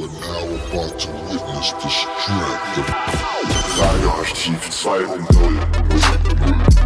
You are now about to witness the strength Radioarchiv 2.0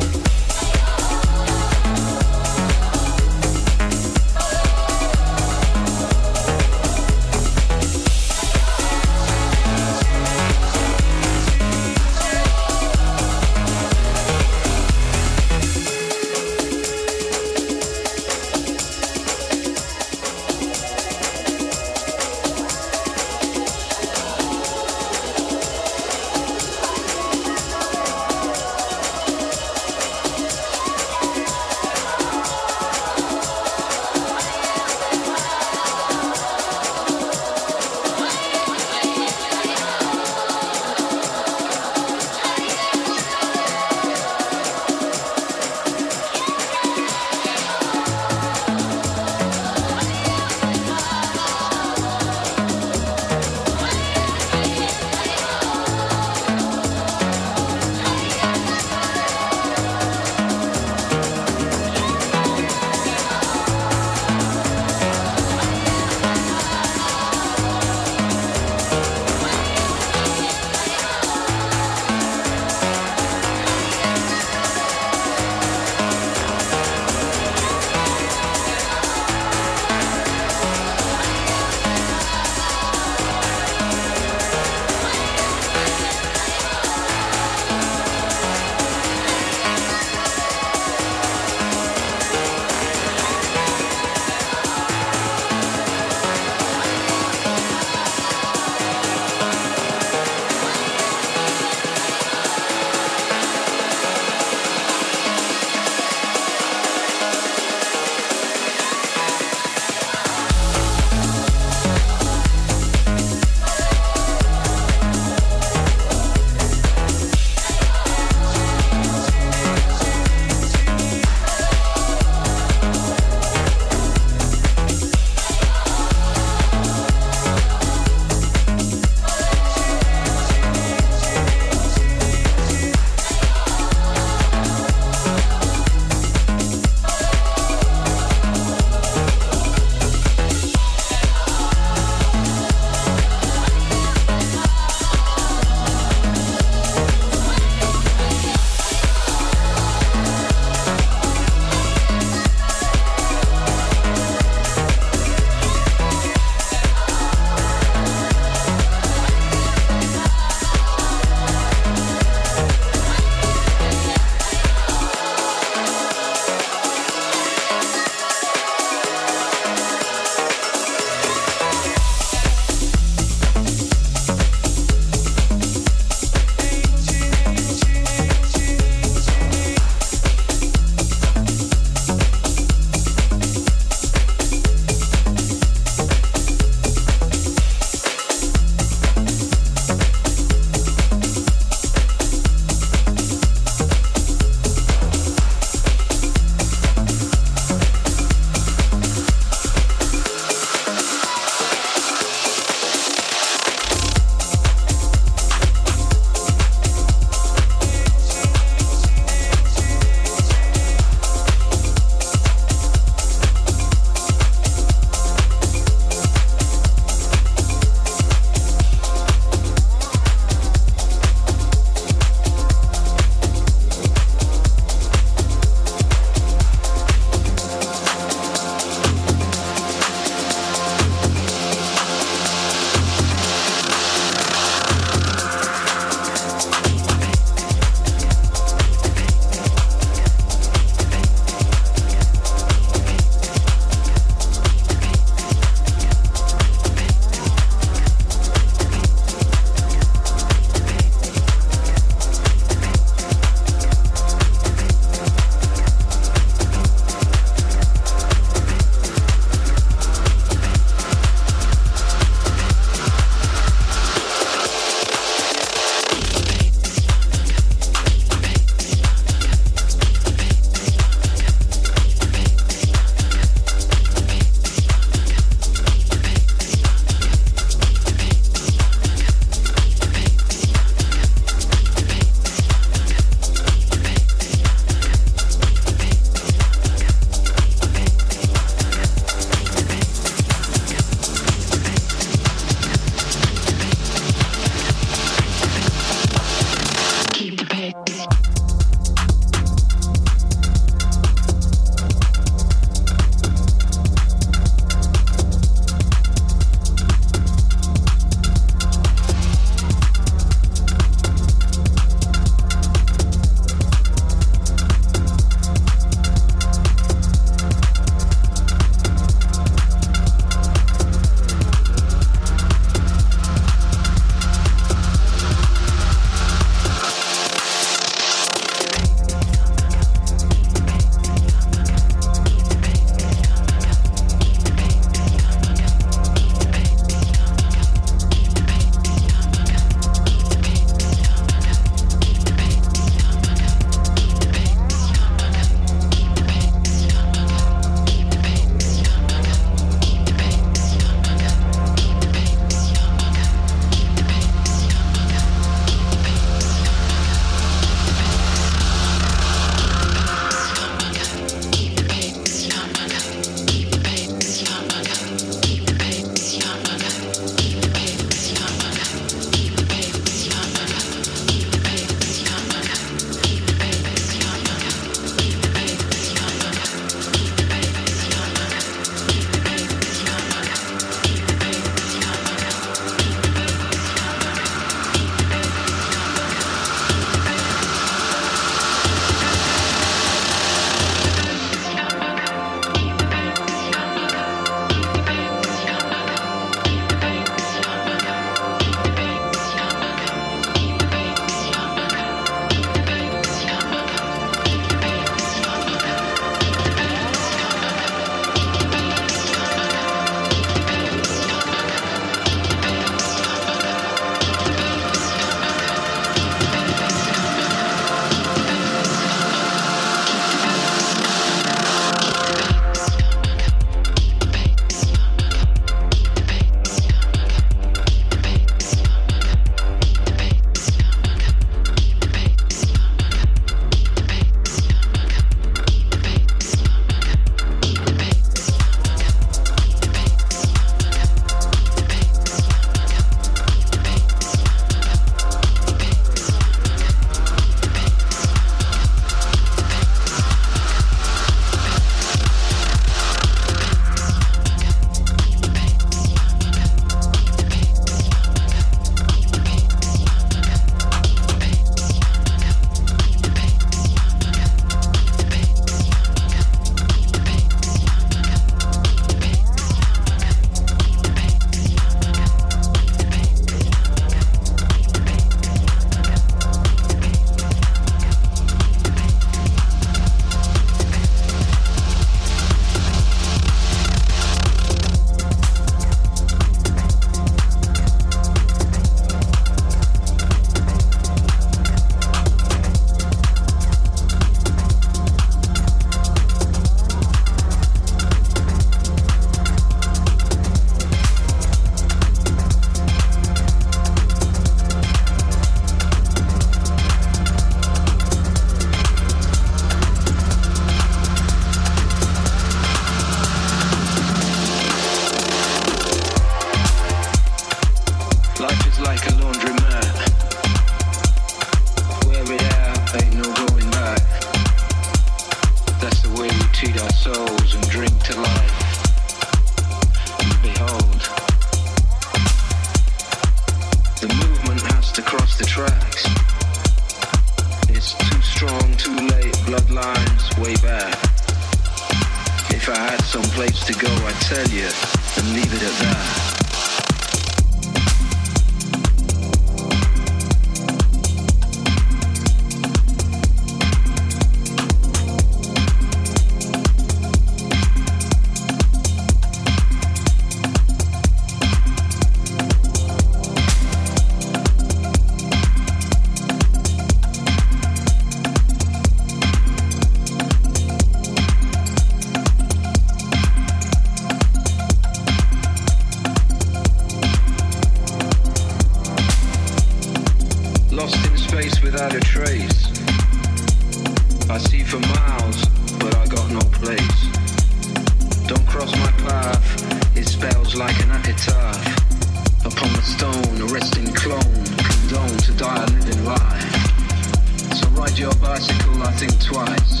I think twice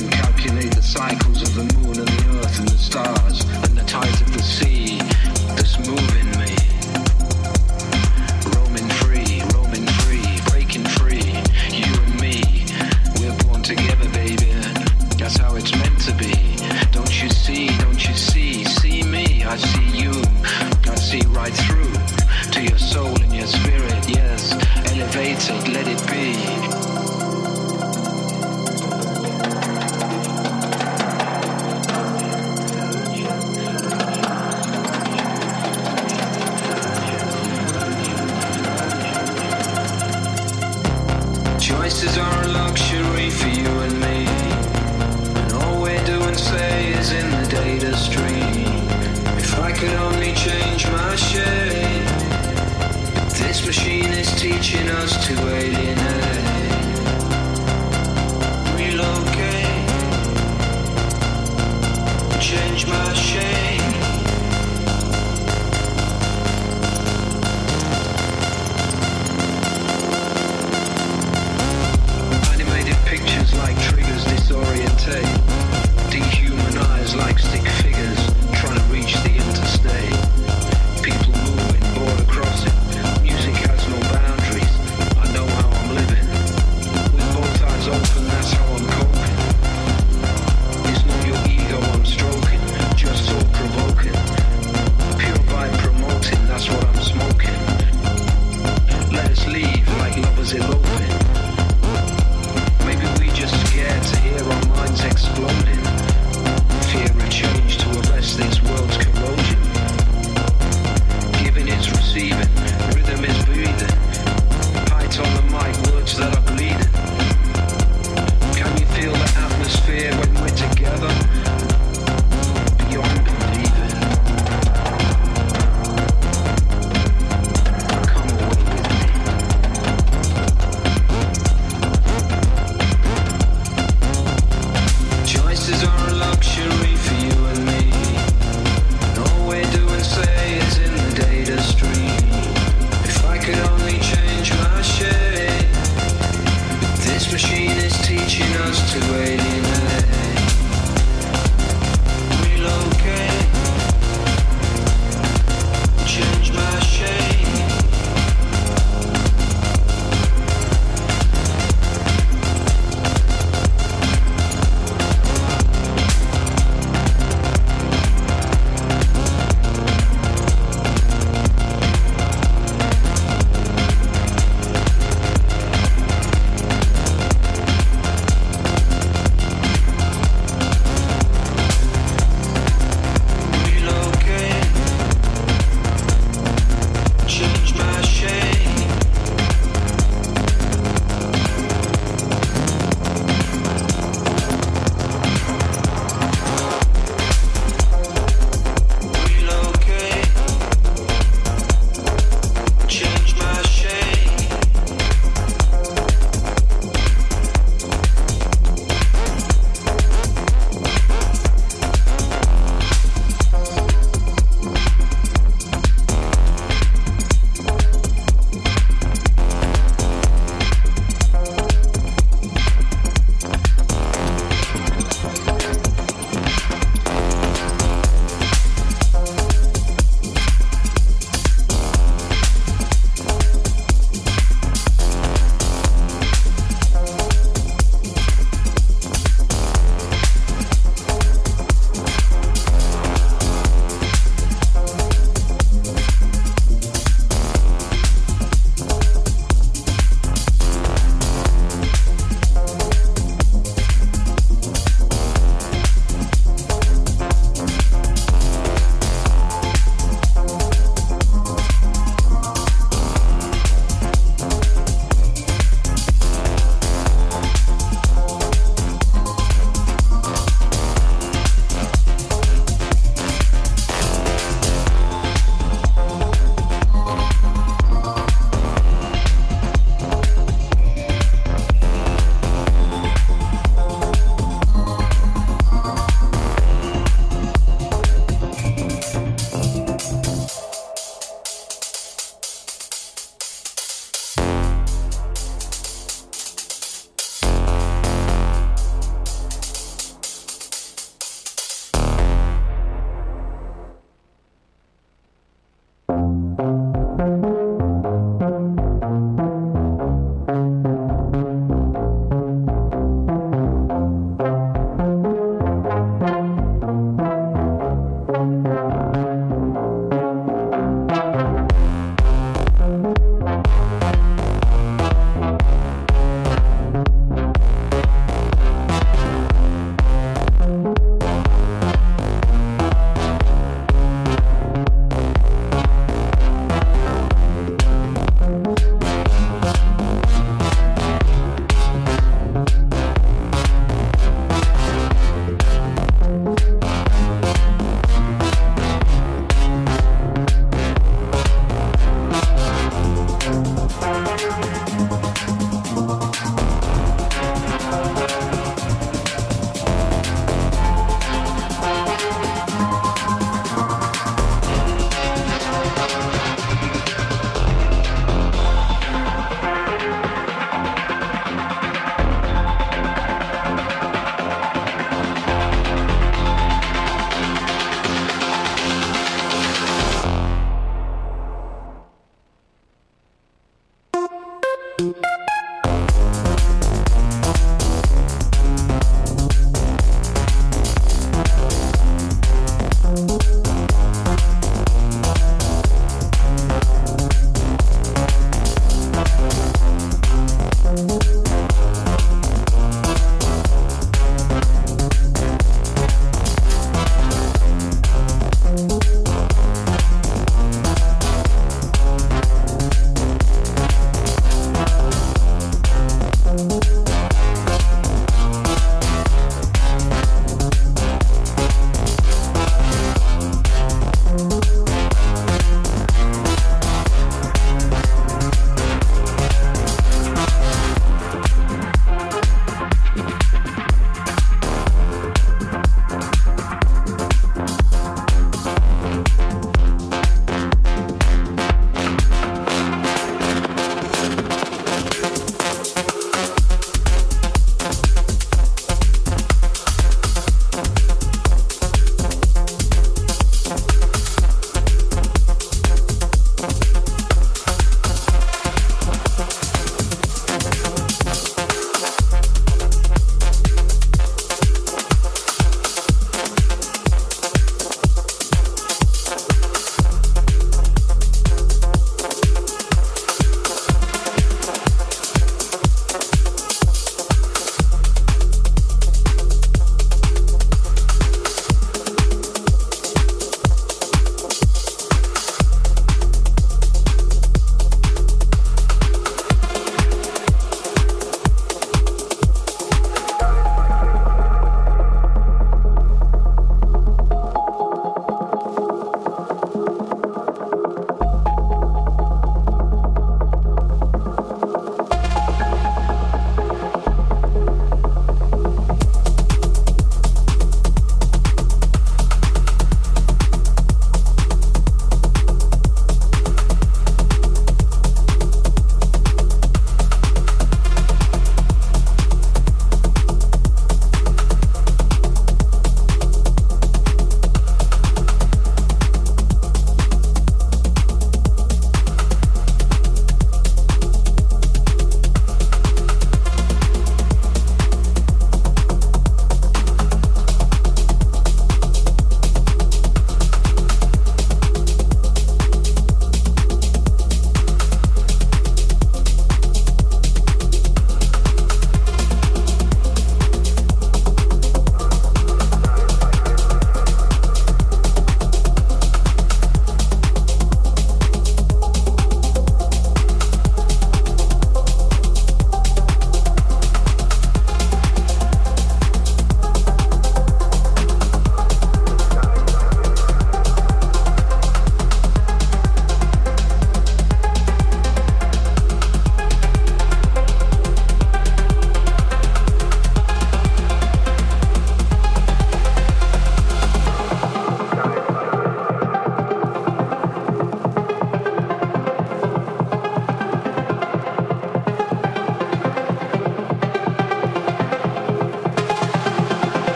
and calculate the cycles of the moon and the earth and the stars and the tides of the sea that's moving me. Roaming free, roaming free, breaking free. You and me, we're born together, baby. That's how it's meant to be. Don't you see, don't you see? See me, I see you. I see right through to your soul and your spirit, yes. Elevated, let it be. can only change my shape. This machine is teaching us to alienate.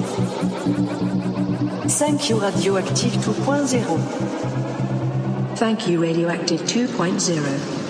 2.0. Thank you, Radioactive 2.0. Thank you, Radioactive 2.0.